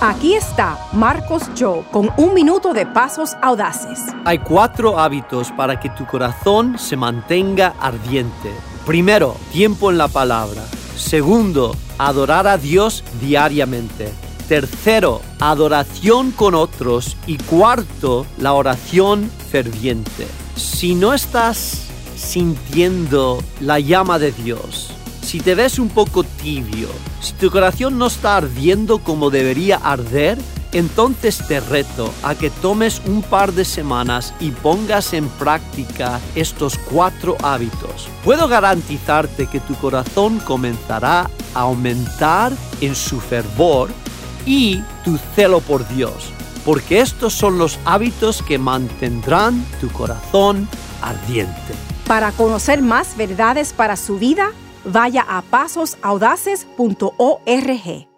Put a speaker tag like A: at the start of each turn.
A: Aquí está Marcos Joe con un minuto de pasos audaces.
B: Hay cuatro hábitos para que tu corazón se mantenga ardiente. Primero, tiempo en la palabra. Segundo, adorar a Dios diariamente. Tercero, adoración con otros. Y cuarto, la oración ferviente. Si no estás sintiendo la llama de Dios, si te ves un poco tibio, si tu corazón no está ardiendo como debería arder, entonces te reto a que tomes un par de semanas y pongas en práctica estos cuatro hábitos. Puedo garantizarte que tu corazón comenzará a aumentar en su fervor y tu celo por Dios, porque estos son los hábitos que mantendrán tu corazón ardiente.
A: Para conocer más verdades para su vida, vaya a pasosaudaces.org.